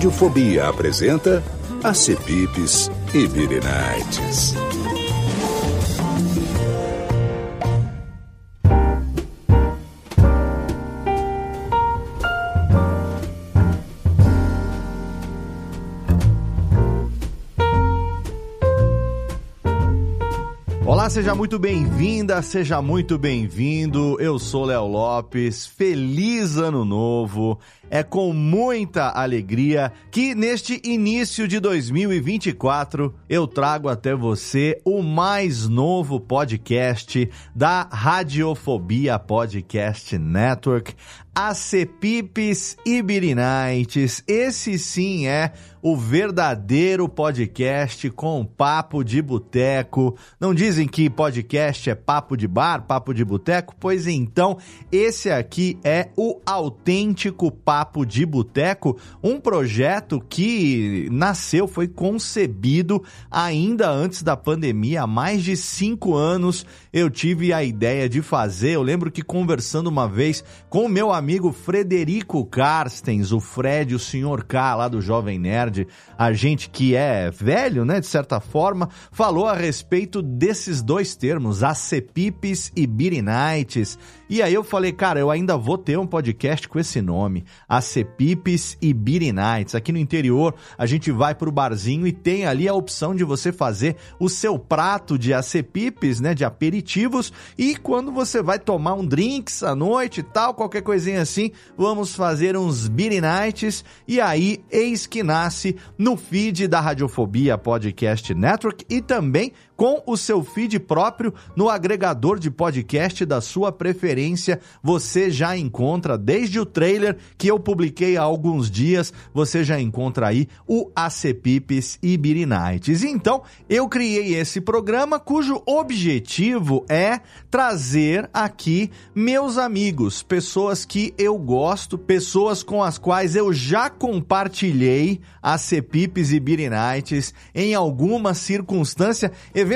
Radiofobia apresenta a Cepipes e Birinites. Olá, seja muito bem-vinda, seja muito bem-vindo. Eu sou Léo Lopes. Feliz ano novo. É com muita alegria que neste início de 2024 eu trago até você o mais novo podcast da Radiofobia Podcast Network, Acepipes e Birinites. Esse sim é o verdadeiro podcast com papo de boteco. Não dizem que podcast é papo de bar, papo de boteco? Pois então, esse aqui é o autêntico Papo de Boteco, um projeto que nasceu, foi concebido ainda antes da pandemia, há mais de cinco anos eu tive a ideia de fazer. Eu lembro que conversando uma vez com o meu amigo Frederico Carstens, o Fred, o senhor K lá do Jovem Nerd, a gente que é velho, né, de certa forma, falou a respeito desses dois termos, acepipes e birinites. E aí eu falei, cara, eu ainda vou ter um podcast com esse nome, Acepipes e Beer Nights. Aqui no interior, a gente vai pro barzinho e tem ali a opção de você fazer o seu prato de acepipes, né, de aperitivos, e quando você vai tomar um drinks à noite e tal, qualquer coisinha assim, vamos fazer uns Beer Nights, e aí eis que nasce no feed da Radiofobia Podcast Network e também com o seu feed próprio no agregador de podcast da sua preferência. Você já encontra desde o trailer que eu publiquei há alguns dias, você já encontra aí o Acepipes e Birinites. Então, eu criei esse programa cujo objetivo é trazer aqui meus amigos, pessoas que eu gosto, pessoas com as quais eu já compartilhei Acepipes e Birinites em alguma circunstância eventualmente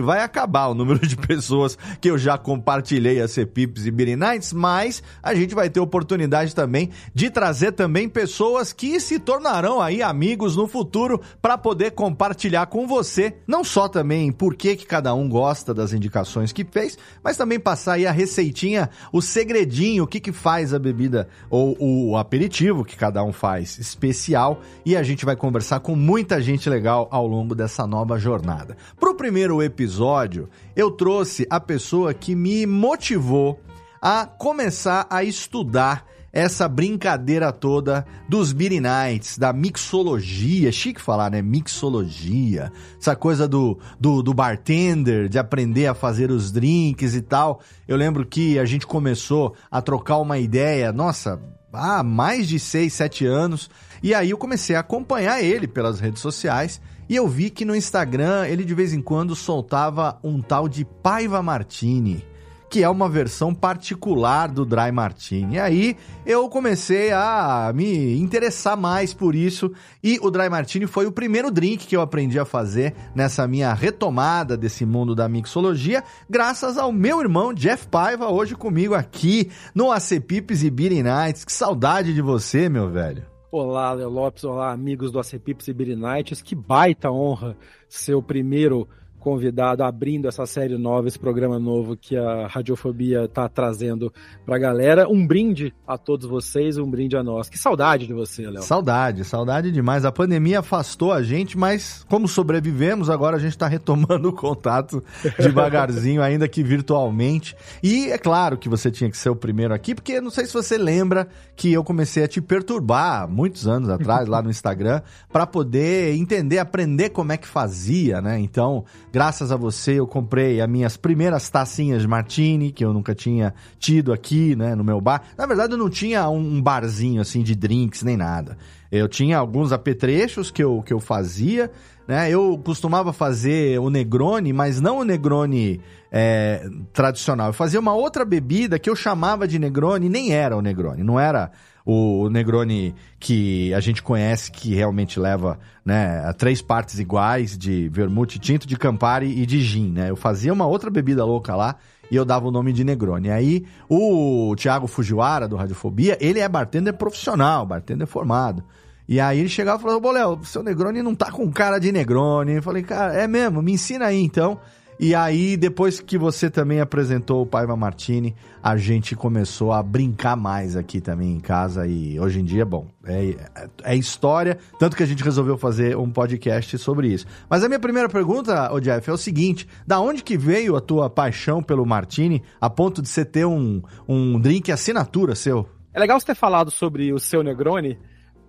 vai acabar o número de pessoas que eu já compartilhei a Cepips e Beer Nights, mas a gente vai ter oportunidade também de trazer também pessoas que se tornarão aí amigos no futuro para poder compartilhar com você, não só também por que, que cada um gosta das indicações que fez, mas também passar aí a receitinha, o segredinho, o que que faz a bebida ou o aperitivo que cada um faz especial e a gente vai conversar com muita gente legal ao longo dessa nova jornada. Pro primeiro episódio, eu trouxe a pessoa que me motivou a começar a estudar essa brincadeira toda dos Beer Nights, da mixologia, chique falar, né? Mixologia, essa coisa do, do, do, bartender, de aprender a fazer os drinks e tal. Eu lembro que a gente começou a trocar uma ideia, nossa, há mais de 6, 7 anos, e aí eu comecei a acompanhar ele pelas redes sociais e eu vi que no Instagram ele de vez em quando soltava um tal de Paiva Martini, que é uma versão particular do Dry Martini. E aí eu comecei a me interessar mais por isso e o Dry Martini foi o primeiro drink que eu aprendi a fazer nessa minha retomada desse mundo da mixologia, graças ao meu irmão Jeff Paiva, hoje comigo aqui no Acepipes e Beer Nights. Que saudade de você, meu velho. Olá, Léo Lopes, olá, amigos do ACPIPS e Nights. Que baita honra ser o primeiro convidado, abrindo essa série nova, esse programa novo que a Radiofobia está trazendo para a galera. Um brinde a todos vocês, um brinde a nós. Que saudade de você, Léo. Saudade, saudade demais. A pandemia afastou a gente, mas como sobrevivemos, agora a gente está retomando o contato devagarzinho, ainda que virtualmente. E é claro que você tinha que ser o primeiro aqui, porque não sei se você lembra que eu comecei a te perturbar muitos anos atrás lá no Instagram para poder entender, aprender como é que fazia, né? Então, graças a você, eu comprei as minhas primeiras tacinhas de martini, que eu nunca tinha tido aqui, né, no meu bar. Na verdade, eu não tinha um barzinho assim de drinks nem nada. Eu tinha alguns apetrechos que eu, que eu fazia, né? Eu costumava fazer o Negroni, mas não o Negroni é, tradicional. Eu fazia uma outra bebida que eu chamava de Negroni, nem era o Negroni, não era o Negroni que a gente conhece, que realmente leva né, a três partes iguais de vermute, tinto de Campari e de gin, né? Eu fazia uma outra bebida louca lá e eu dava o nome de Negroni. Aí o Thiago Fujiwara, do Radiofobia, ele é bartender profissional, bartender formado. E aí ele chegava e falava, ô Léo, seu Negroni não tá com cara de Negroni. Eu falei, cara, é mesmo, me ensina aí então. E aí, depois que você também apresentou o Paiva Martini, a gente começou a brincar mais aqui também em casa. E hoje em dia, bom, é, é história. Tanto que a gente resolveu fazer um podcast sobre isso. Mas a minha primeira pergunta, ô Jeff, é o seguinte: da onde que veio a tua paixão pelo Martini a ponto de você ter um, um drink assinatura seu? É legal você ter falado sobre o seu Negroni,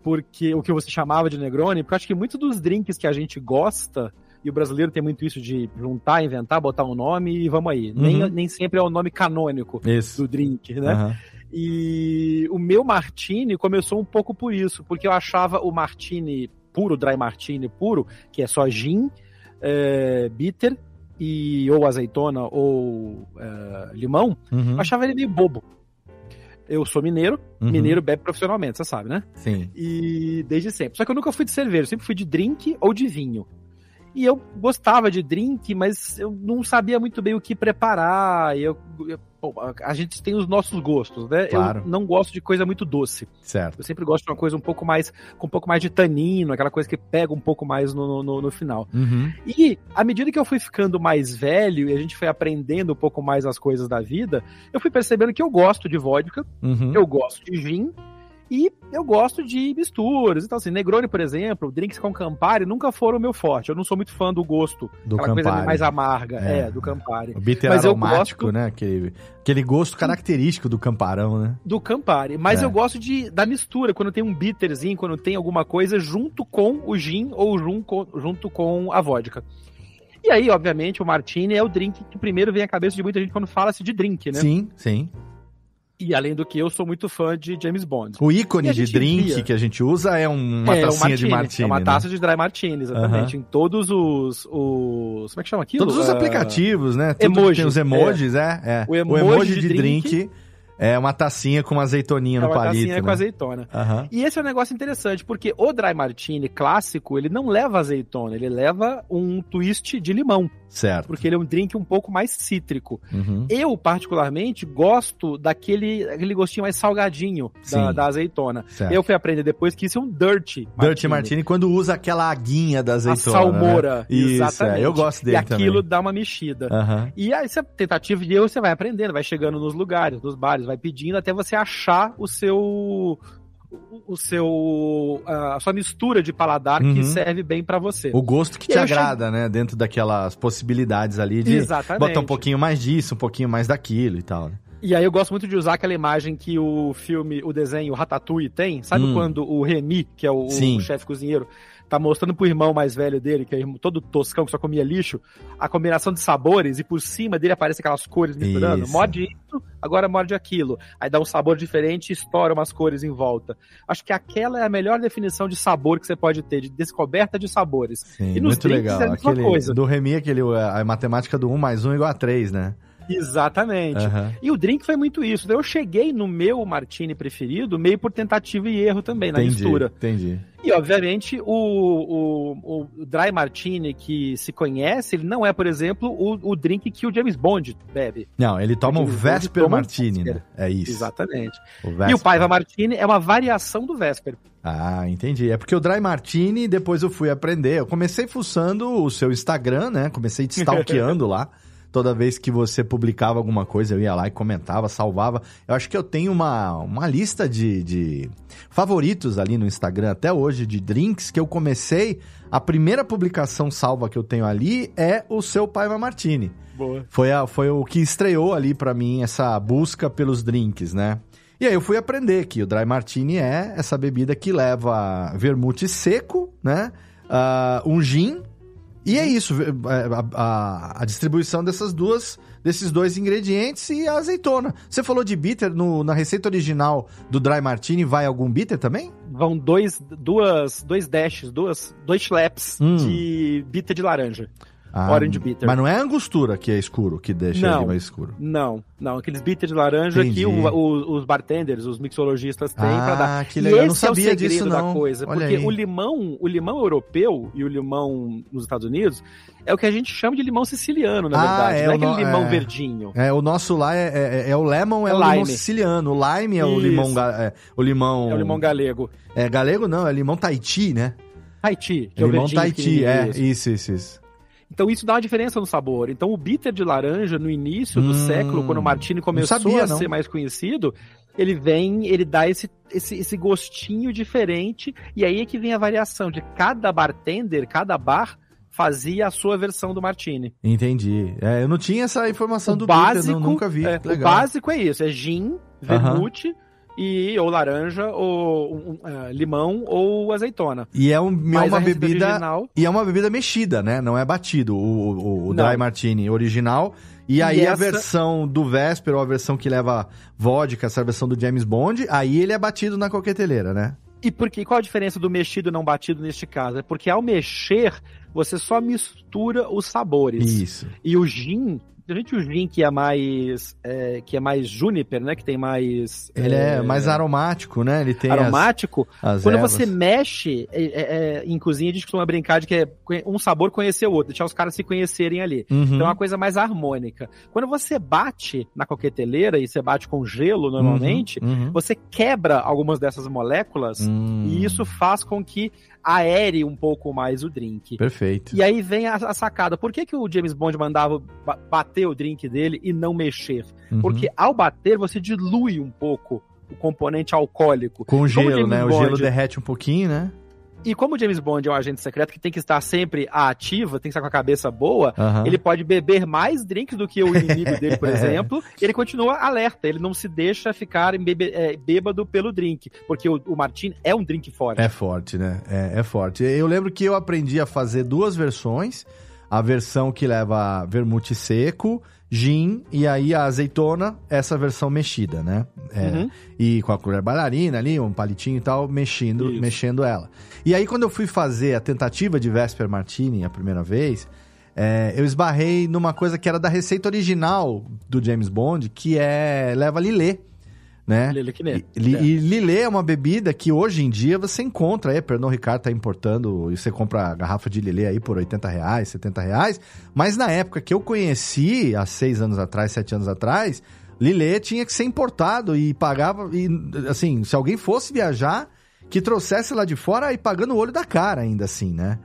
porque o que você chamava de Negroni, porque eu acho que muitos dos drinks que a gente gosta e o brasileiro tem muito isso de juntar, inventar, botar um nome e vamos aí. Uhum. Nem, nem sempre é o nome canônico isso. do drink, né? Uhum. E o meu martini começou um pouco por isso, porque eu achava o martini puro, dry martini puro, que é só gin, é, bitter e ou azeitona ou é, limão, uhum. eu achava ele meio bobo. Eu sou mineiro, uhum. mineiro bebe profissionalmente, você sabe, né? Sim. E desde sempre. Só que eu nunca fui de cerveja, sempre fui de drink ou de vinho. E eu gostava de drink, mas eu não sabia muito bem o que preparar. Eu, eu a gente tem os nossos gostos, né? Claro. Eu não gosto de coisa muito doce. Certo. Eu sempre gosto de uma coisa um pouco mais, com um pouco mais de tanino, aquela coisa que pega um pouco mais no, no, no final. Uhum. E à medida que eu fui ficando mais velho e a gente foi aprendendo um pouco mais as coisas da vida, eu fui percebendo que eu gosto de vodka, uhum. eu gosto de gin, e eu gosto de misturas. Então, assim, Negroni, por exemplo, drinks com Campari nunca foram o meu forte. Eu não sou muito fã do gosto. Do Campari. coisa mais amarga, é, é do Campari. O bitter mas aromático, gosto... né? Aquele, aquele gosto característico do Camparão, né? Do Campari. Mas é. eu gosto de da mistura, quando tem um bitterzinho, quando tem alguma coisa junto com o gin ou junto, junto com a vodka. E aí, obviamente, o Martini é o drink que primeiro vem à cabeça de muita gente quando fala-se de drink, né? Sim, sim. E além do que, eu sou muito fã de James Bond. O ícone de drink via... que a gente usa é uma é, tacinha um de martini. É uma né? taça de dry martini, exatamente. Em todos os, os. Como é que chama aquilo? Todos os uh... aplicativos, né? Tudo emojis. Tem os emojis, é. é. O, emoji o, emoji de, de drink, drink é uma tacinha com uma azeitoninha é no palito. Uma tacinha né? com azeitona. Uhum. E esse é um negócio interessante, porque o dry martini clássico, ele não leva azeitona, ele leva um twist de limão. Certo. Porque ele é um drink um pouco mais cítrico. Uhum. Eu, particularmente, gosto daquele aquele gostinho mais salgadinho da, da, azeitona. Certo. Eu fui aprender depois que isso é um dirty martini. Dirty martini quando usa aquela aguinha da azeitona. A salmoura. Né? Isso, exatamente. É. eu gosto dele E aquilo também. dá uma mexida. Uhum. E aí, essa tentativa de erro, você vai aprendendo, vai chegando nos lugares, nos bares, vai pedindo até você achar o seu o seu a sua mistura de paladar uhum. que serve bem para você. O gosto que e te agrada, né? Dentro daquelas possibilidades ali de Exatamente. botar um pouquinho mais disso, um pouquinho mais daquilo e tal. Né? E aí eu gosto muito de usar aquela imagem que o filme, o desenho Ratatouille tem. Sabe hum. quando o Remy, que é o, o chefe cozinheiro, tá mostrando pro irmão mais velho dele, que é todo toscão, que só comia lixo, a combinação de sabores e por cima dele aparece aquelas cores misturando. Isso. Morde isso, agora morde aquilo. Aí dá um sabor diferente e estoura umas cores em volta. Acho que aquela é a melhor definição de sabor que você pode ter, de descoberta de sabores. Sim, e nos muito legal. É a mesma aquele, coisa. Do Remy, aquele, a matemática do 1 mais 1 igual a 3, né? Exatamente. Uhum. E o drink foi muito isso. Eu cheguei no meu martini preferido meio por tentativa e erro também, na entendi, mistura. Entendi. E, obviamente, o, o, o Dry Martini que se conhece, ele não é, por exemplo, o, o drink que o James Bond bebe. Não, ele toma o, o Vesper Martini, né? É isso. Exatamente. O e o Paiva Martini é uma variação do Vesper. Ah, entendi. É porque o Dry Martini, depois eu fui aprender. Eu comecei fuçando o seu Instagram, né? Comecei te stalkeando lá. Toda vez que você publicava alguma coisa, eu ia lá e comentava, salvava. Eu acho que eu tenho uma, uma lista de, de favoritos ali no Instagram até hoje, de drinks, que eu comecei. A primeira publicação salva que eu tenho ali é o seu Paiva Martini. Boa. Foi, a, foi o que estreou ali para mim essa busca pelos drinks, né? E aí eu fui aprender que o Dry Martini é essa bebida que leva vermute seco, né? Uh, um gin e é isso, é, a, a, a, distribuição dessas duas, desses dois ingredientes e a azeitona. Você falou de bitter, no, na receita original do Dry Martini vai algum bitter também? Vão dois, duas, dois dashes, duas, dois slaps hum. de bitter de laranja. Ah, Orange Bitter. Mas não é a angostura que é escuro, que deixa não, ele mais escuro. Não, não. Aqueles bitter de laranja Entendi. que o, o, os bartenders, os mixologistas têm ah, pra dar. que legal. E esse não sabia é o disso, não. da coisa. Olha porque aí. o limão, o limão europeu e o limão nos Estados Unidos é o que a gente chama de limão siciliano, na ah, verdade. É não é aquele no... limão é... verdinho. É, o nosso lá é, é, é o lemon, é, é o lime. limão siciliano. O lime é o limão, é, o limão... É o limão galego. É, galego não, é limão Tahiti, né? Tahiti, que é, o limão Tahiti, é, isso, isso, isso. Então isso dá uma diferença no sabor. Então o bitter de laranja no início do hum, século, quando o Martini começou sabia, a não. ser mais conhecido, ele vem, ele dá esse, esse, esse gostinho diferente e aí é que vem a variação de cada bartender, cada bar fazia a sua versão do Martini. Entendi. É, eu não tinha essa informação o do básico, bitter, não, nunca vi. É, o básico é isso, é gin, vermute, uh -huh e ou laranja, ou um, uh, limão ou azeitona. E é, um, é uma bebida original... e é uma bebida mexida, né? Não é batido o, o, o Dry Martini original. E aí essa... a versão do Vesper ou a versão que leva vodka, essa versão do James Bond, aí ele é batido na coqueteleira, né? E porque qual a diferença do mexido e não batido neste caso? É porque ao mexer, você só mistura os sabores. Isso. E o gin, Principalmente o gin que é mais é, que é mais juniper, né? Que tem mais ele é, é mais aromático, né? Ele tem aromático. As, as quando ervas. você mexe é, é, é, em cozinha a gente costuma brincar de que é um sabor conhecer o outro, deixar os caras se conhecerem ali. Uhum. Então é uma coisa mais harmônica. Quando você bate na coqueteleira e você bate com gelo normalmente, uhum. Uhum. você quebra algumas dessas moléculas hum. e isso faz com que aere um pouco mais o drink. Perfeito. E aí vem a, a sacada. Por que, que o James Bond mandava bater o drink dele e não mexer? Uhum. Porque ao bater, você dilui um pouco o componente alcoólico. Com o gelo, né? Bond... O gelo derrete um pouquinho, né? E como o James Bond é um agente secreto que tem que estar sempre ativa, tem que estar com a cabeça boa, uhum. ele pode beber mais drinks do que o inimigo dele, por exemplo, e ele continua alerta, ele não se deixa ficar bebe, é, bêbado pelo drink, porque o, o Martin é um drink forte. É forte, né? É, é forte. Eu lembro que eu aprendi a fazer duas versões, a versão que leva vermute seco gin e aí a azeitona, essa versão mexida, né? É, uhum. E com a colher bailarina ali, um palitinho e tal, mexendo, mexendo ela. E aí quando eu fui fazer a tentativa de Vesper Martini a primeira vez, é, eu esbarrei numa coisa que era da receita original do James Bond, que é leva lilê né? Lilê e, é. e Lilê é uma bebida que hoje em dia você encontra aí, Pernod Ricard tá importando, e você compra a garrafa de Lilê aí por 80 reais, 70 reais, mas na época que eu conheci, há seis anos atrás, sete anos atrás, Lilê tinha que ser importado e pagava, e assim, se alguém fosse viajar, que trouxesse lá de fora e pagando o olho da cara ainda assim, né?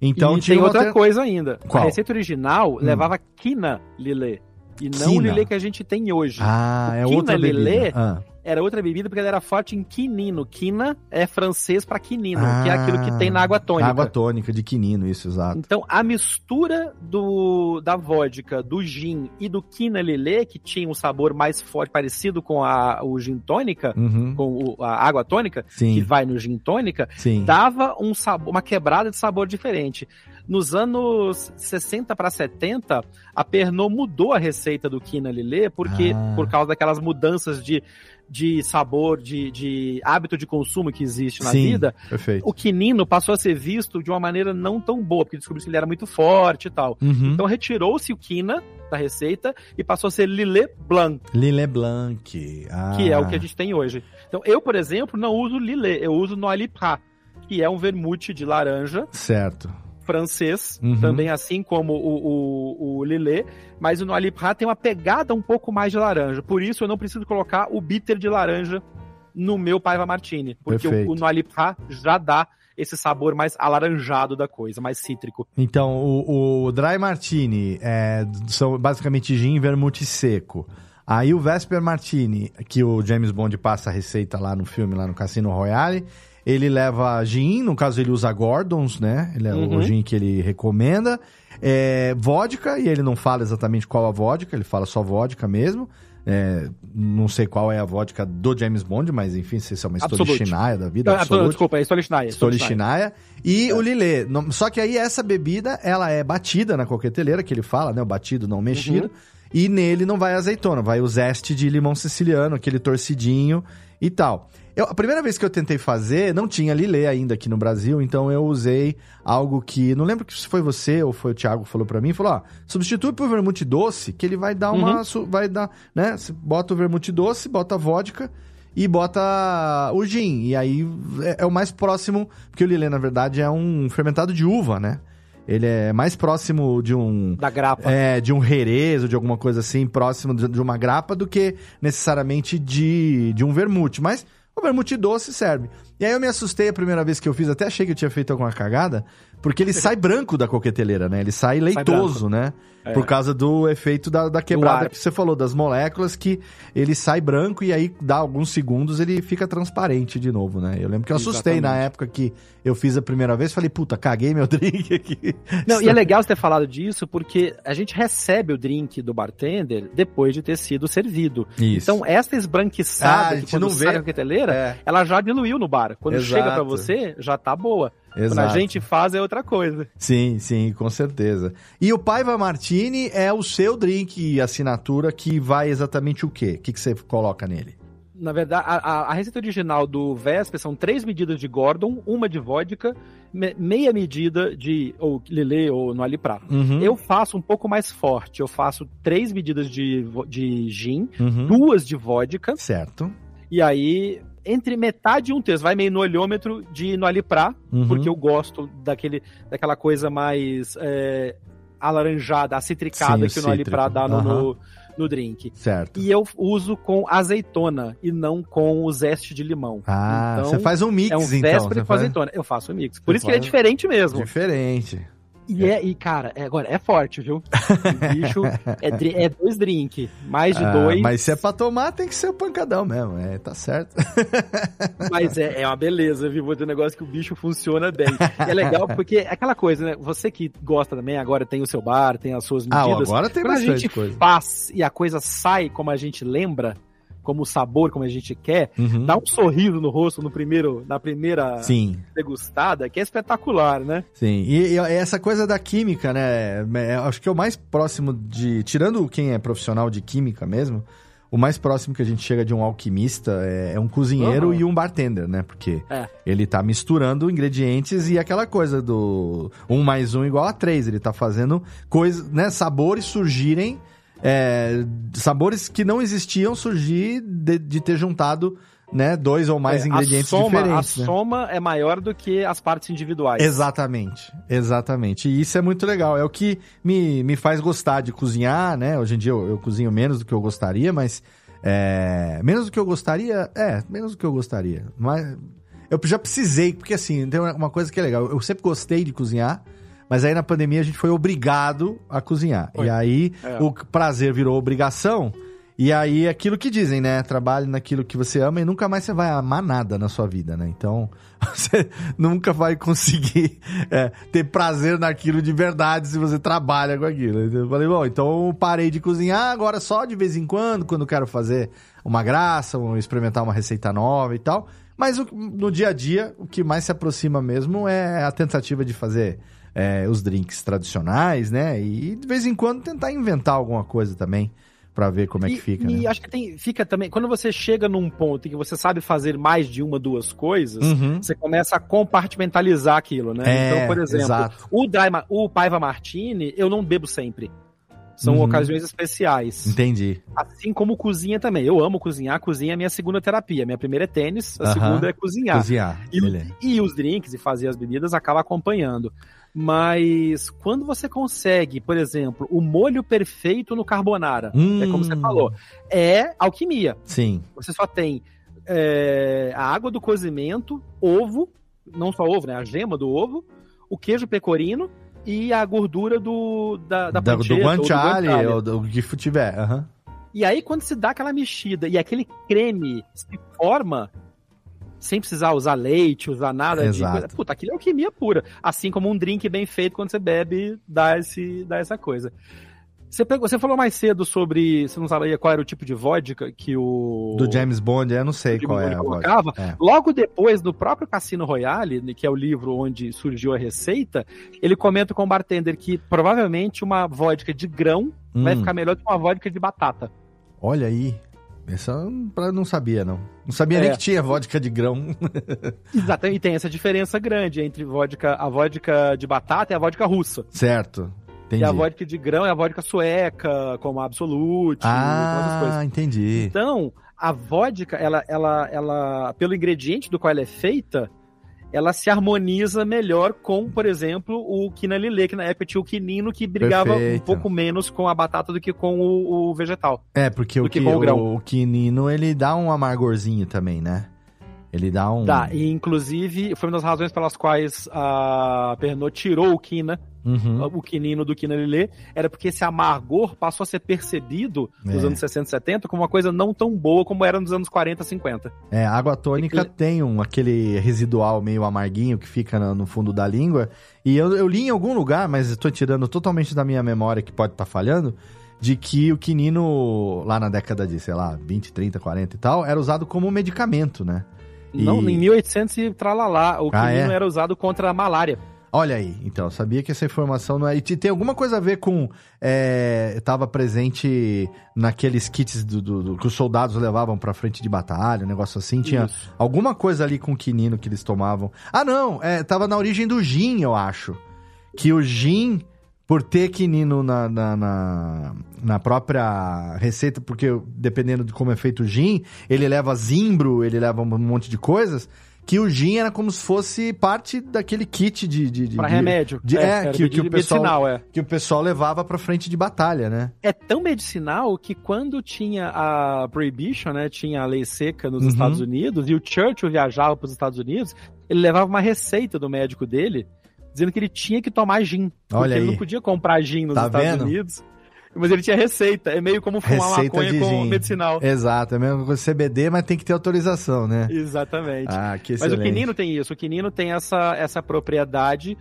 Então e tinha tem outra ter... coisa ainda. Qual? A receita original hum. levava quina Lilê. E não Quina. o Lilê que a gente tem hoje. Ah, é outra Lilê ah. era outra bebida porque ela era forte em quinino. Quina é francês para quinino, ah, que é aquilo que tem na água tônica. Água tônica de quinino, isso, exato. Então, a mistura do da vodka, do gin e do quina Lilê, que tinha um sabor mais forte, parecido com a, o gin tônica, uhum. com o, a água tônica, Sim. que vai no gin tônica, Sim. dava um sabor, uma quebrada de sabor diferente. Nos anos 60 para 70, a Pernod mudou a receita do Quina Lillet, porque ah. por causa daquelas mudanças de de sabor, de, de hábito de consumo que existe na Sim, vida, perfeito. o quinino passou a ser visto de uma maneira não tão boa, porque descobriu que ele era muito forte e tal. Uhum. Então retirou-se o quina da receita e passou a ser Lillet Blanc. Lillet Blanc. Ah. Que é o que a gente tem hoje. Então eu, por exemplo, não uso Lillet, eu uso Noilly Prat, que é um vermute de laranja. Certo francês, uhum. também assim como o, o, o Lillet, mas o Noilly Prat tem uma pegada um pouco mais de laranja. Por isso eu não preciso colocar o bitter de laranja no meu Paiva Martini, porque Perfeito. o, o Noilly Prat já dá esse sabor mais alaranjado da coisa, mais cítrico. Então, o, o Dry Martini é, são basicamente gin e vermute seco. Aí o Vesper Martini, que o James Bond passa a receita lá no filme, lá no Cassino Royale, ele leva gin, no caso ele usa Gordons, né? Ele é uhum. o gin que ele recomenda. É, vodka, e ele não fala exatamente qual a vodka, ele fala só vodka mesmo. É, não sei qual é a vodka do James Bond, mas enfim, se isso é uma Stolichnaya da vida. Absolute. Desculpa, é Stolichnaya. Stolichnaya. E é. o Lillet. Só que aí essa bebida, ela é batida na coqueteleira, que ele fala, né? O batido não mexido. Uhum. E nele não vai azeitona, vai o zeste de limão siciliano, aquele torcidinho e tal. Eu, a primeira vez que eu tentei fazer, não tinha Lilê ainda aqui no Brasil, então eu usei algo que. Não lembro se foi você ou foi o Thiago que falou para mim, falou: ó, substitui por vermute doce, que ele vai dar uma. Uhum. Vai dar. né? Você bota o vermute doce, bota a vodka e bota o gin. E aí é, é o mais próximo, porque o Lilê, na verdade, é um fermentado de uva, né? Ele é mais próximo de um. Da grapa. É, de um ou de alguma coisa assim, próximo de, de uma grapa, do que necessariamente de, de um vermute. Mas o vermute doce serve. E aí eu me assustei a primeira vez que eu fiz, até achei que eu tinha feito alguma cagada, porque ele sai branco da coqueteleira, né? Ele sai leitoso, sai né? É. Por causa do efeito da, da quebrada que você falou, das moléculas, que ele sai branco e aí dá alguns segundos ele fica transparente de novo, né? Eu lembro que eu assustei Exatamente. na época que eu fiz a primeira vez, falei, puta, caguei meu drink aqui. Não, e é legal você ter falado disso, porque a gente recebe o drink do bartender depois de ter sido servido. Isso. Então, essa esbranquiçada ah, que quando não sai vê. coqueteleira, é. ela já diluiu no bar. Quando Exato. chega para você, já tá boa. Exato. Quando a gente faz é outra coisa. Sim, sim, com certeza. E o Paiva Martini é o seu drink assinatura que vai exatamente o quê? O que, que você coloca nele? Na verdade, a, a, receita original do Vesper são três medidas de Gordon, uma de vodka, me, meia medida de ou Lillet ou no Alipra. Uhum. Eu faço um pouco mais forte. Eu faço três medidas de, de gin, uhum. duas de vodka. Certo. E aí entre metade e um terço. Vai meio no olhômetro de no Aliprá, uhum. porque eu gosto daquele, daquela coisa mais é, alaranjada, acitricada Sim, que o, o no Aliprá dá no, uhum. no, no, drink. Certo. E eu uso com azeitona e não com o zeste de limão. Ah, então, você faz um mix, é um então. com faz... azeitona. Eu faço um mix. Por você isso faz... que ele é diferente mesmo. Diferente. E, é. é, e cara, é, agora é forte, viu? O bicho é, é dois drink, mais de ah, dois. Mas se é pra tomar, tem que ser o pancadão mesmo, é, tá certo. Mas é, é uma beleza, viu? Vou ter um negócio que o bicho funciona bem. é legal porque é aquela coisa, né? Você que gosta também, agora tem o seu bar, tem as suas ah, medidas. Ah, agora tem Quando bastante a gente coisa. faz e a coisa sai como a gente lembra, como o sabor, como a gente quer, uhum. dá um sorriso no rosto no primeiro, na primeira Sim. degustada, que é espetacular, né? Sim, e, e essa coisa da química, né? É, acho que é o mais próximo de. Tirando quem é profissional de química mesmo, o mais próximo que a gente chega de um alquimista é, é um cozinheiro uhum. e um bartender, né? Porque é. ele tá misturando ingredientes e aquela coisa do um mais um igual a três. Ele tá fazendo coisas, né? Sabores surgirem é, sabores que não existiam surgir de, de ter juntado né, dois ou mais é, ingredientes a soma, diferentes. A né? soma é maior do que as partes individuais. Exatamente, exatamente. E isso é muito legal. É o que me, me faz gostar de cozinhar, né? Hoje em dia eu, eu cozinho menos do que eu gostaria, mas. É, menos do que eu gostaria? É, menos do que eu gostaria. Mas eu já precisei, porque assim, tem uma coisa que é legal. Eu sempre gostei de cozinhar. Mas aí na pandemia a gente foi obrigado a cozinhar. Foi. E aí é. o prazer virou obrigação. E aí aquilo que dizem, né? Trabalhe naquilo que você ama e nunca mais você vai amar nada na sua vida, né? Então você nunca vai conseguir é, ter prazer naquilo de verdade se você trabalha com aquilo. Eu falei, bom, então parei de cozinhar agora só de vez em quando, quando quero fazer uma graça, ou experimentar uma receita nova e tal. Mas no dia a dia, o que mais se aproxima mesmo é a tentativa de fazer é, os drinks tradicionais, né? E de vez em quando tentar inventar alguma coisa também para ver como é que fica. E né? acho que tem, fica também. Quando você chega num ponto em que você sabe fazer mais de uma, duas coisas, uhum. você começa a compartimentalizar aquilo, né? É, então, por exemplo, exato. o, Daima, o Paiva Martini, eu não bebo sempre. São uhum. ocasiões especiais. Entendi. Assim como cozinha também. Eu amo cozinhar. Cozinha é minha segunda terapia. Minha primeira é tênis, a uhum. segunda é cozinhar. Cozinhar. E, e, os drinks e fazer as bebidas acaba acompanhando. Mas quando você consegue, por exemplo, o molho perfeito no carbonara, hum. é como você hum. falou, é alquimia. Sim. Você só tem é, a água do cozimento, ovo, não só ovo, né? A gema do ovo, o queijo pecorino e a gordura do da, da, da do guanciale ou do que tiver. Uhum. E aí quando se dá aquela mexida e aquele creme se forma, sem precisar usar leite, usar nada Exato. de coisa. Puta, aquilo é alquimia pura. Assim como um drink bem feito quando você bebe, dá, esse, dá essa coisa. Você, pegou, você falou mais cedo sobre. Você não sabia qual era o tipo de vodka que o. Do James Bond, eu não sei qual é a colocava. É. Logo depois, do próprio Cassino Royale, que é o livro onde surgiu a receita, ele comenta com o bartender que provavelmente uma vodka de grão hum. vai ficar melhor que uma vodka de batata. Olha aí. Essa eu não sabia, não. Não sabia é. nem que tinha vodka de grão. Exatamente, e tem essa diferença grande entre vodka, a vodka de batata e a vodka russa. Certo. Entendi. E a vodka de grão é a vodka sueca, como a Absolute, ah, entendi. Então, a vodka, ela, ela, ela, pelo ingrediente do qual ela é feita, ela se harmoniza melhor com, por exemplo, o quina lilê, que na época tinha o quinino que brigava Perfeito. um pouco menos com a batata do que com o, o vegetal. É, porque o, que, o, o quinino, ele dá um amargorzinho também, né? Ele dá um... Dá, e inclusive foi uma das razões pelas quais a Pernod tirou o quina Uhum. o quinino do quinalilê, era porque esse amargor passou a ser percebido nos é. anos 60 e 70 como uma coisa não tão boa como era nos anos 40 50. É, a água tônica tem um, aquele residual meio amarguinho que fica no, no fundo da língua. E eu, eu, li em algum lugar, mas estou tirando totalmente da minha memória que pode estar tá falhando, de que o quinino, lá na década de, sei lá, 20, 30, 40 e tal, era usado como medicamento, né? E... Não, em 1800 e tralalá, o ah, quinino é? era usado contra a malária. Olha aí, então, sabia que essa informação não é. E tem alguma coisa a ver com. É, estava presente naqueles kits do, do, do, que os soldados levavam pra frente de batalha, um negócio assim. Tinha Isso. alguma coisa ali com o quinino que eles tomavam. Ah, não, é, tava na origem do gin, eu acho. Que o gin, por ter quinino na, na, na, na própria receita, porque dependendo de como é feito o gin, ele leva zimbro, ele leva um monte de coisas que o gin era como se fosse parte daquele kit de. de, de pra remédio. De, é, é que, que, o pessoal, é. que o pessoal levava pra frente de batalha, né? É tão medicinal que quando tinha a Prohibition, né? Tinha a lei seca nos uhum. Estados Unidos e o Churchill viajava pros Estados Unidos, ele levava uma receita do médico dele dizendo que ele tinha que tomar gin. Olha porque aí. ele não podia comprar gin nos tá Estados vendo? Unidos. Mas ele tinha receita. É meio como fumar receita maconha com gin. medicinal. Exato, é mesmo com CBD, mas tem que ter autorização, né? Exatamente. Ah, que excelente. Mas o quinino tem isso. O quinino tem essa, essa propriedade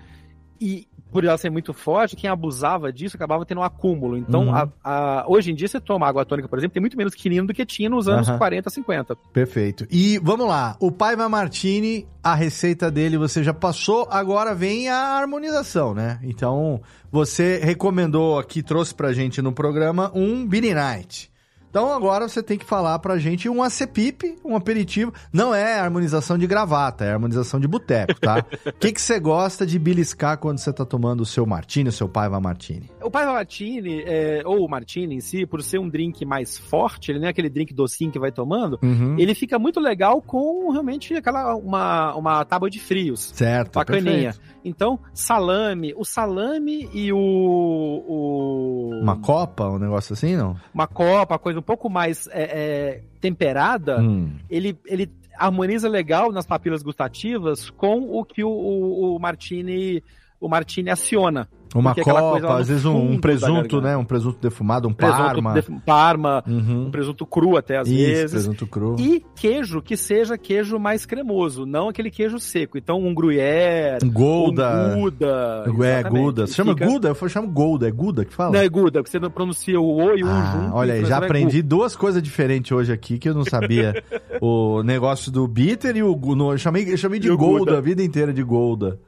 e por ela ser muito forte, quem abusava disso acabava tendo um acúmulo. Então, uhum. a, a, hoje em dia, você toma água tônica, por exemplo, tem muito menos quinino do que tinha nos anos uhum. 40, 50. Perfeito. E vamos lá, o Paiva Martini, a receita dele você já passou, agora vem a harmonização, né? Então, você recomendou aqui, trouxe pra gente no programa um Beanie Night. Então agora você tem que falar pra gente um acepip, um aperitivo. Não é harmonização de gravata, é harmonização de boteco, tá? O que, que você gosta de beliscar quando você tá tomando o seu martini, o seu paiva martini? O paiva martini, é, ou o martini em si, por ser um drink mais forte, ele não é aquele drink docinho que vai tomando, uhum. ele fica muito legal com realmente aquela, uma, uma tábua de frios. Certo, Bacaninha. Perfeito. Então, salame, o salame e o, o... Uma copa, um negócio assim, não? Uma copa, coisa um pouco mais é, é, temperada, hum. ele, ele harmoniza legal nas papilas gustativas com o que o, o, o Martini o Martini aciona. Uma copa, às vezes um, um presunto, né? Um presunto defumado, um presunto parma. Def parma, uhum. um presunto cru até às Isso, vezes. presunto cru. E queijo que seja queijo mais cremoso, não aquele queijo seco. Então um gruyère, Gouda. Um Gouda. É, Gouda. Você chama Fica... Gouda? Eu chamo Gouda. É Gouda que fala? Não, é Gouda, porque você não pronuncia o O e o ah, junto. Olha aí, já aprendi é duas coisas diferentes hoje aqui que eu não sabia. o negócio do bitter e o... No, eu chamei, eu chamei de Gouda a vida inteira de Gouda.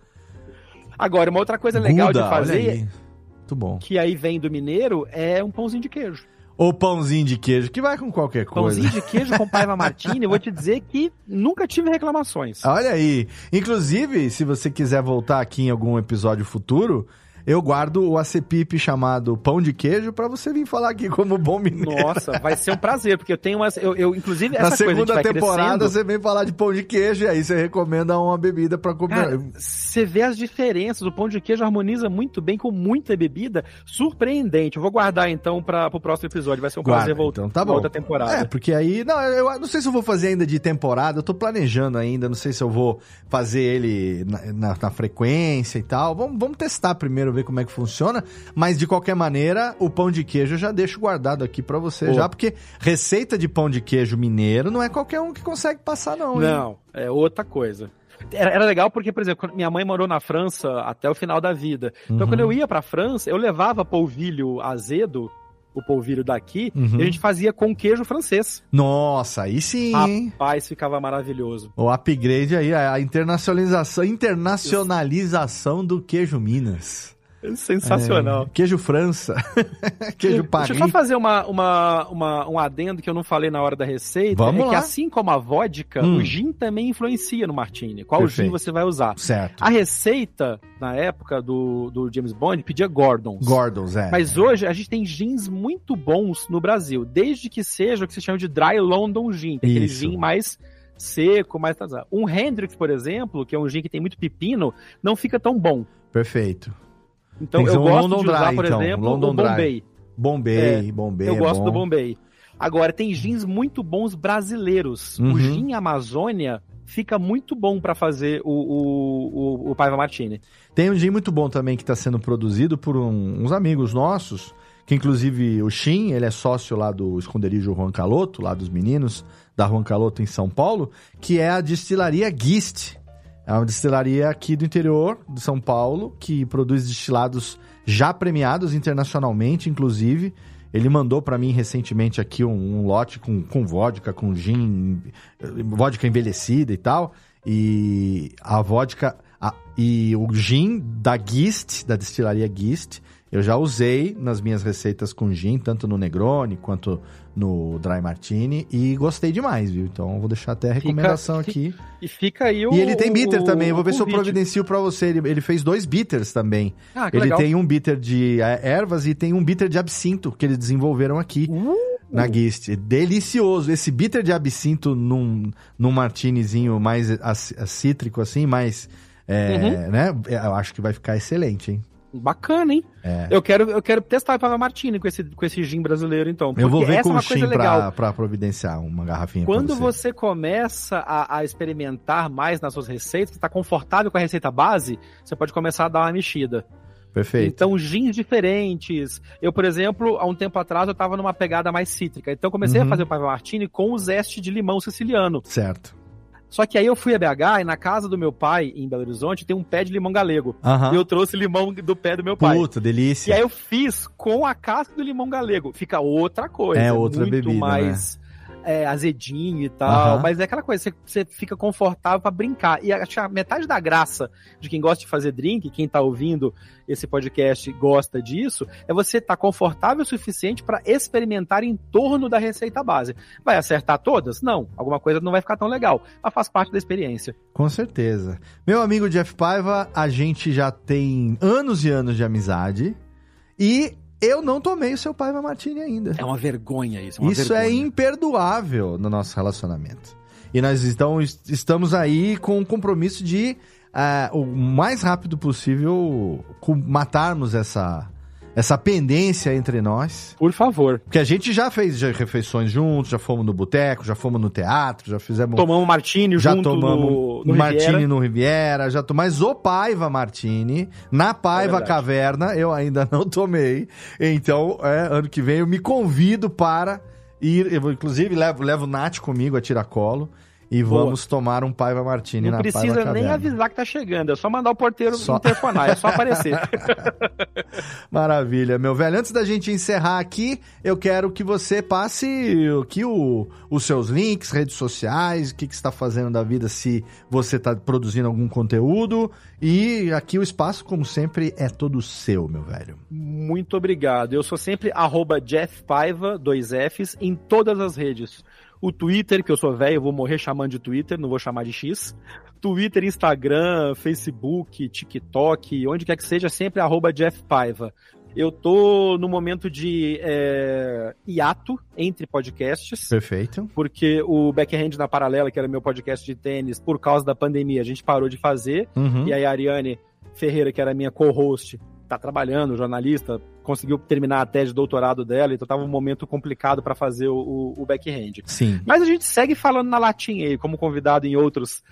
Agora, uma outra coisa legal de fazer. Muito bom. Que aí vem do mineiro é um pãozinho de queijo. Ou pãozinho de queijo, que vai com qualquer coisa. Pãozinho de queijo com paiva martini, eu vou te dizer que nunca tive reclamações. Olha aí. Inclusive, se você quiser voltar aqui em algum episódio futuro, eu guardo o acepip chamado pão de queijo para você vir falar aqui como bom mineiro. Nossa, vai ser um prazer, porque eu tenho umas. Eu, eu inclusive, essa Na segunda temporada crescendo... você vem falar de pão de queijo e aí você recomenda uma bebida para comer. Cara, você vê as diferenças. O pão de queijo harmoniza muito bem com muita bebida. Surpreendente. Eu vou guardar então para o próximo episódio. Vai ser um prazer voltar então, tá bom. outra temporada. É, porque aí. Não, eu não sei se eu vou fazer ainda de temporada. Eu tô planejando ainda. Não sei se eu vou fazer ele na, na, na frequência e tal. Vamos, vamos testar primeiro ver como é que funciona, mas de qualquer maneira, o pão de queijo eu já deixo guardado aqui para você Pô. já, porque receita de pão de queijo mineiro não é qualquer um que consegue passar não. Não, hein? é outra coisa. Era, era, legal porque, por exemplo, minha mãe morou na França até o final da vida. Então, uhum. quando eu ia pra França, eu levava polvilho azedo o polvilho daqui, uhum. e a gente fazia com queijo francês. Nossa, aí sim? Rapaz, ficava maravilhoso. O upgrade aí, a internacionalização, internacionalização do queijo Minas. Sensacional. É, queijo França. queijo Paris. Deixa eu só fazer uma, uma, uma, um adendo que eu não falei na hora da receita. Vamos é lá. que assim como a vodka, hum. o gin também influencia no martini. Qual Perfeito. gin você vai usar? Certo. A receita, na época do, do James Bond, pedia Gordons. Gordons, é. Mas hoje a gente tem gins muito bons no Brasil. Desde que seja o que se chama de Dry London Gin. É aquele gin mais seco, mais... Um Hendrix, por exemplo, que é um gin que tem muito pepino, não fica tão bom. Perfeito. Então eu um gosto London de usar, Dry, por então. exemplo, London o Bombay. Bombay, é, Bombay. Eu é gosto bom. do Bombay. Agora, tem jeans muito bons brasileiros. Uhum. O gin Amazônia fica muito bom para fazer o, o, o, o, Paiva Martini. Tem um gin muito bom também que está sendo produzido por um, uns amigos nossos, que inclusive o Shin, ele é sócio lá do esconderijo Juan Caloto, lá dos meninos da Juan Caloto em São Paulo, que é a destilaria Gist. É uma destilaria aqui do interior de São Paulo que produz destilados já premiados internacionalmente, inclusive. Ele mandou para mim recentemente aqui um, um, lote com, com vodka, com gin, vodka envelhecida e tal. E a vodka a, e o gin da Gist, da destilaria Gist, eu já usei nas minhas receitas com gin, tanto no Negroni quanto no Dry Martini, e gostei demais, viu? Então vou deixar até a recomendação fica, aqui. E fica aí o. E ele tem bitter o, também, eu vou ver se eu providencio pra você. Ele, ele fez dois bitters também. Ah, que ele legal. tem um bitter de é, ervas e tem um bitter de absinto que eles desenvolveram aqui. Uh. Na Gist. Delicioso. Esse bitter de absinto num, num martinizinho mais cítrico, assim, mais. É, uhum. né? Eu acho que vai ficar excelente, hein? Bacana, hein? É. Eu, quero, eu quero testar para Martini com esse, com esse gin brasileiro, então. Eu vou ver com é o gin pra, pra, providenciar uma garrafinha Quando você. você. começa a, a, experimentar mais nas suas receitas, está confortável com a receita base, você pode começar a dar uma mexida. Perfeito. Então, gins diferentes. Eu, por exemplo, há um tempo atrás, eu estava numa pegada mais cítrica. Então, comecei uhum. a fazer o Paiva Martini com o zeste de limão siciliano. Certo. Só que aí eu fui a BH e na casa do meu pai, em Belo Horizonte, tem um pé de limão galego. Uhum. E eu trouxe limão do pé do meu pai. Puta, delícia. E aí eu fiz com a casca do limão galego. Fica outra coisa. É outra muito bebida, mais... Né? É, azedinho e tal, uhum. mas é aquela coisa, você, você fica confortável para brincar. E acho que a metade da graça de quem gosta de fazer drink, quem tá ouvindo esse podcast gosta disso, é você estar tá confortável o suficiente para experimentar em torno da receita base. Vai acertar todas? Não. Alguma coisa não vai ficar tão legal, mas faz parte da experiência. Com certeza. Meu amigo Jeff Paiva, a gente já tem anos e anos de amizade. E eu não tomei o seu Paiva Martini ainda. É uma vergonha isso. É uma isso é vergonha. é imperdoável no nosso relacionamento. E nós então, estamos aí com o compromisso de, uh, o mais rápido possível, matarmos essa, essa pendência entre nós. Por favor. Porque a gente já fez já refeições juntos, já fomos no boteco, já fomos no teatro, já fizemos. Tomamos Martini já junto tomamos no, no Martini Riviera. no Riviera, já tomamos. Mas o Paiva Martini, na Paiva é Caverna, eu ainda não tomei. Então, é, ano que vem eu me convido para ir. Eu, inclusive, levo, levo o Nath comigo a tiracolo. E Boa. vamos tomar um Paiva Martini Não na precisa nem avisar que tá chegando, é só mandar o porteiro só... interfonar, é só aparecer. Maravilha, meu velho. Antes da gente encerrar aqui, eu quero que você passe aqui o, os seus links, redes sociais, o que, que está fazendo da vida, se você está produzindo algum conteúdo. E aqui o espaço, como sempre, é todo seu, meu velho. Muito obrigado. Eu sou sempre arroba Jeff Paiva, dois Fs, em todas as redes o Twitter, que eu sou velho, eu vou morrer chamando de Twitter, não vou chamar de X. Twitter, Instagram, Facebook, TikTok, onde quer que seja, sempre arroba Jeff Paiva. Eu tô no momento de é, hiato entre podcasts. Perfeito. Porque o Backhand na Paralela, que era meu podcast de tênis, por causa da pandemia, a gente parou de fazer. Uhum. E aí a Ariane Ferreira, que era minha co-host, tá trabalhando, jornalista, conseguiu terminar a tese de doutorado dela, então tava um momento complicado para fazer o, o, backhand. Sim. Mas a gente segue falando na latinha aí, como convidado em outros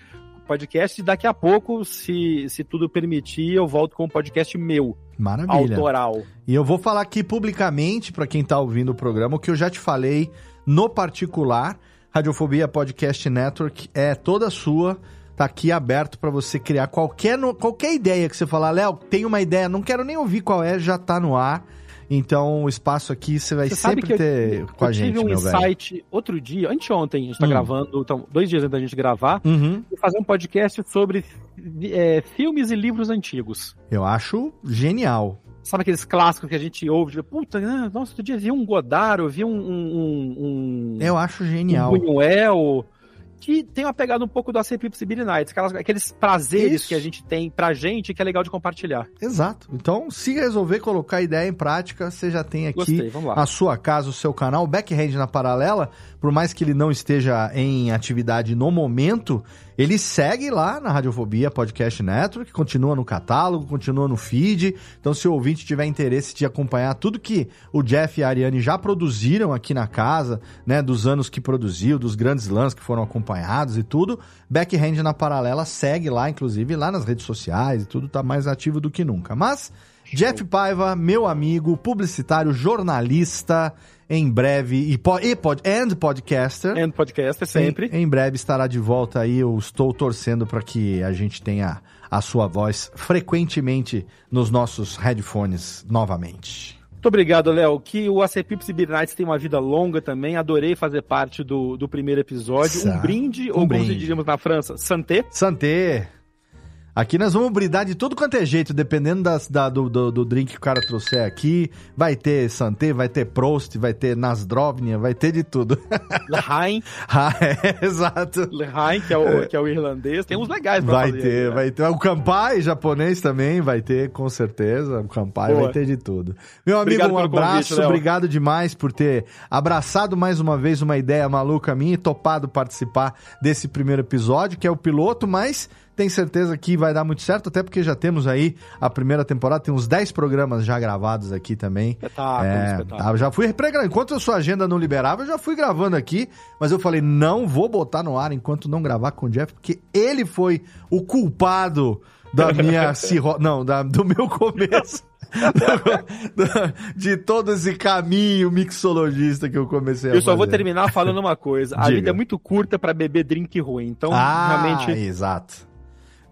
podcasts, e daqui a pouco, se, se tudo permitir, eu volto com um podcast meu. Maravilha. Autoral. E eu vou falar aqui publicamente, para quem tá ouvindo o programa, o que eu já te falei no particular. Radiofobia Podcast Network é toda sua tá aqui aberto para você criar qualquer, qualquer ideia que você falar, Léo, tem uma ideia, não quero nem ouvir qual é, já tá no ar. Então, o espaço aqui você vai você sempre ter eu, com eu a gente, meu velho. Eu tive um insight outro dia, anteontem, a gente tá hum. gravando, então, dois dias antes da gente gravar, uhum. e fazer um podcast sobre é, filmes e livros antigos. Eu acho genial. Sabe aqueles clássicos que a gente ouve? Tipo, Puta, né, nossa, outro dia vi um Godard, eu vi um... um, um eu acho genial. Um Buñuel que tem uma pegada um pouco do ACP Possibility Nights, aquelas, aqueles prazeres Isso. que a gente tem pra gente que é legal de compartilhar. Exato. Então, se resolver colocar a ideia em prática, você já tem aqui Gostei, a sua casa, o seu canal, o Backhand na Paralela, por mais que ele não esteja em atividade no momento, ele segue lá na Radiofobia Podcast Network, continua no catálogo, continua no feed. Então, se o ouvinte tiver interesse de acompanhar tudo que o Jeff e a Ariane já produziram aqui na casa, né, dos anos que produziu, dos grandes lãs que foram acompanhados e tudo, Backhand na Paralela segue lá, inclusive lá nas redes sociais e tudo, tá mais ativo do que nunca. Mas, Jeff Paiva, meu amigo, publicitário, jornalista, em breve, e, e pod, and podcaster. And podcaster, sempre. Em, em breve estará de volta aí, eu estou torcendo para que a gente tenha a sua voz frequentemente nos nossos headphones novamente. Muito obrigado, Léo. Que o ACP Cybernights tem uma vida longa também. Adorei fazer parte do, do primeiro episódio. Sa um brinde, um ou brinde. como diríamos na França, santé. Santé. Aqui nós vamos brindar de tudo quanto é jeito, dependendo das, da, do, do, do, drink que o cara trouxer aqui. Vai ter Santé, vai ter Prost, vai ter Nasdrovnia, vai ter de tudo. Lehain. ah, é, exato. Lehain, que é, o, que é o irlandês. Tem uns legais pra vai. Ter, né? Vai ter, O Kampai japonês também vai ter, com certeza. O Kampai vai ter de tudo. Meu amigo, obrigado um abraço. Convite, obrigado demais por ter abraçado mais uma vez uma ideia maluca minha e topado participar desse primeiro episódio, que é o piloto, mas tem certeza que vai dar muito certo, até porque já temos aí a primeira temporada, tem uns 10 programas já gravados aqui também. Espetáculo, é, espetáculo. Tá, já fui pregando. Enquanto a sua agenda não liberava, eu já fui gravando aqui, mas eu falei, não vou botar no ar enquanto não gravar com o Jeff, porque ele foi o culpado da minha cirro... não, da, do meu começo. de todo esse caminho mixologista que eu comecei a Eu só fazer. vou terminar falando uma coisa. A Diga. vida é muito curta para beber drink ruim. Então, ah, realmente. Exato.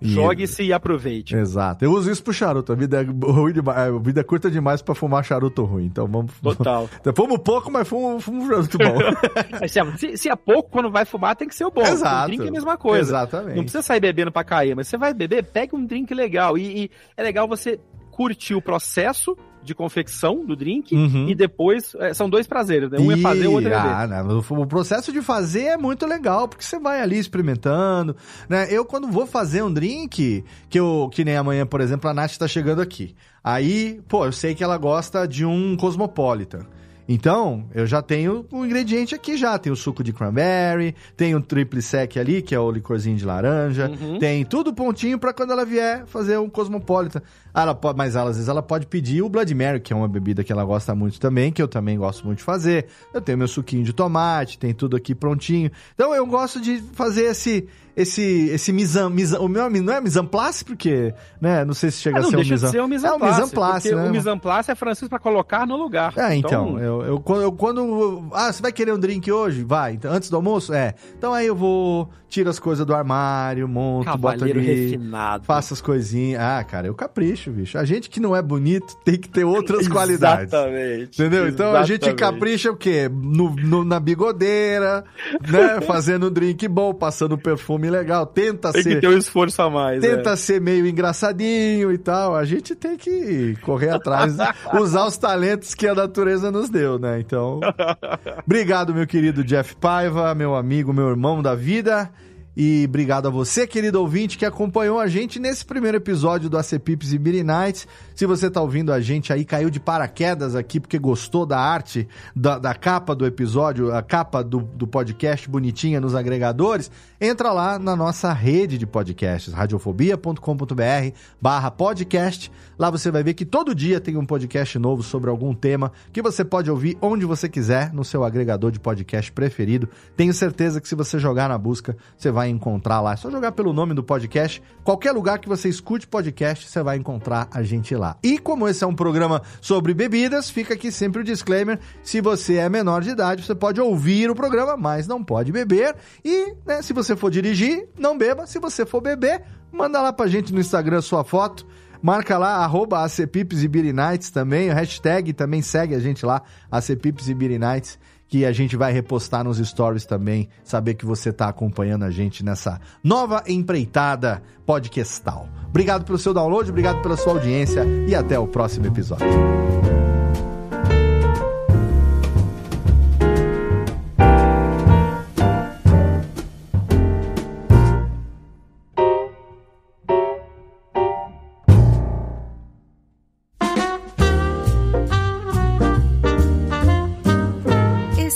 Jogue-se e aproveite. Exato. Eu uso isso pro charuto. A vida é, ruim demais, a vida é curta demais pra fumar charuto ruim. Então vamos. Total. fumo pouco, mas fumo, fumo charuto bom. se, se é pouco, quando vai fumar, tem que ser o bom. Exato. O drink é a mesma coisa. Exatamente. Não precisa sair bebendo pra cair, mas você vai beber, pegue um drink legal. E, e é legal você curtir o processo de confecção do drink uhum. e depois é, são dois prazeres, né? Um e... é fazer, o outro é beber. Ah, não, o processo de fazer é muito legal, porque você vai ali experimentando, né? Eu quando vou fazer um drink, que eu que nem amanhã, por exemplo, a Nath tá chegando aqui. Aí, pô, eu sei que ela gosta de um Cosmopolitan. Então, eu já tenho o ingrediente aqui já. Tem o suco de cranberry, tem o triple sec ali, que é o licorzinho de laranja. Uhum. Tem tudo pontinho para quando ela vier fazer um cosmopolitan. Ela pode, mas ela, às vezes ela pode pedir o Blood Mary, que é uma bebida que ela gosta muito também, que eu também gosto muito de fazer. Eu tenho meu suquinho de tomate, tem tudo aqui prontinho. Então eu gosto de fazer esse esse, esse misam, misam, o meu não é misamplace, porque, né, não sei se chega ah, a ser um misam... ser um misamplace. É um misamplace, né? o misamplace é francês para colocar no lugar. É, então, então eu, eu, quando, eu, quando, ah, você vai querer um drink hoje? Vai, então, antes do almoço? É. Então aí eu vou, tiro as coisas do armário, monto, Cavaleiro boto ali, refinado. faço as coisinhas. Ah, cara, eu capricho, bicho. A gente que não é bonito tem que ter outras qualidades. Exatamente. Entendeu? Então a gente capricha o quê? No, no, na bigodeira, né? Fazendo drink bom, passando perfume legal. Tenta tem ser. Tem que ter um esforço a mais. Tenta é. ser meio engraçadinho e tal. A gente tem que correr atrás, usar os talentos que a natureza nos deu, né? Então. Obrigado, meu querido Jeff Paiva, meu amigo, meu irmão da vida. E obrigado a você, querido ouvinte, que acompanhou a gente nesse primeiro episódio do AC Pips e Beer Nights. Se você está ouvindo a gente aí, caiu de paraquedas aqui porque gostou da arte, da, da capa do episódio, a capa do, do podcast bonitinha nos agregadores, entra lá na nossa rede de podcasts, radiofobia.com.br barra podcast. Lá você vai ver que todo dia tem um podcast novo sobre algum tema que você pode ouvir onde você quiser, no seu agregador de podcast preferido. Tenho certeza que se você jogar na busca, você vai encontrar lá. É só jogar pelo nome do podcast. Qualquer lugar que você escute podcast, você vai encontrar a gente lá. E como esse é um programa sobre bebidas, fica aqui sempre o disclaimer: se você é menor de idade, você pode ouvir o programa, mas não pode beber. E né, se você for dirigir, não beba. Se você for beber, manda lá pra gente no Instagram sua foto. Marca lá, arroba ACPips e Beer Nights também, o hashtag também segue a gente lá, ACPips e Beer Nights que a gente vai repostar nos stories também, saber que você está acompanhando a gente nessa nova empreitada podcastal. Obrigado pelo seu download, obrigado pela sua audiência e até o próximo episódio.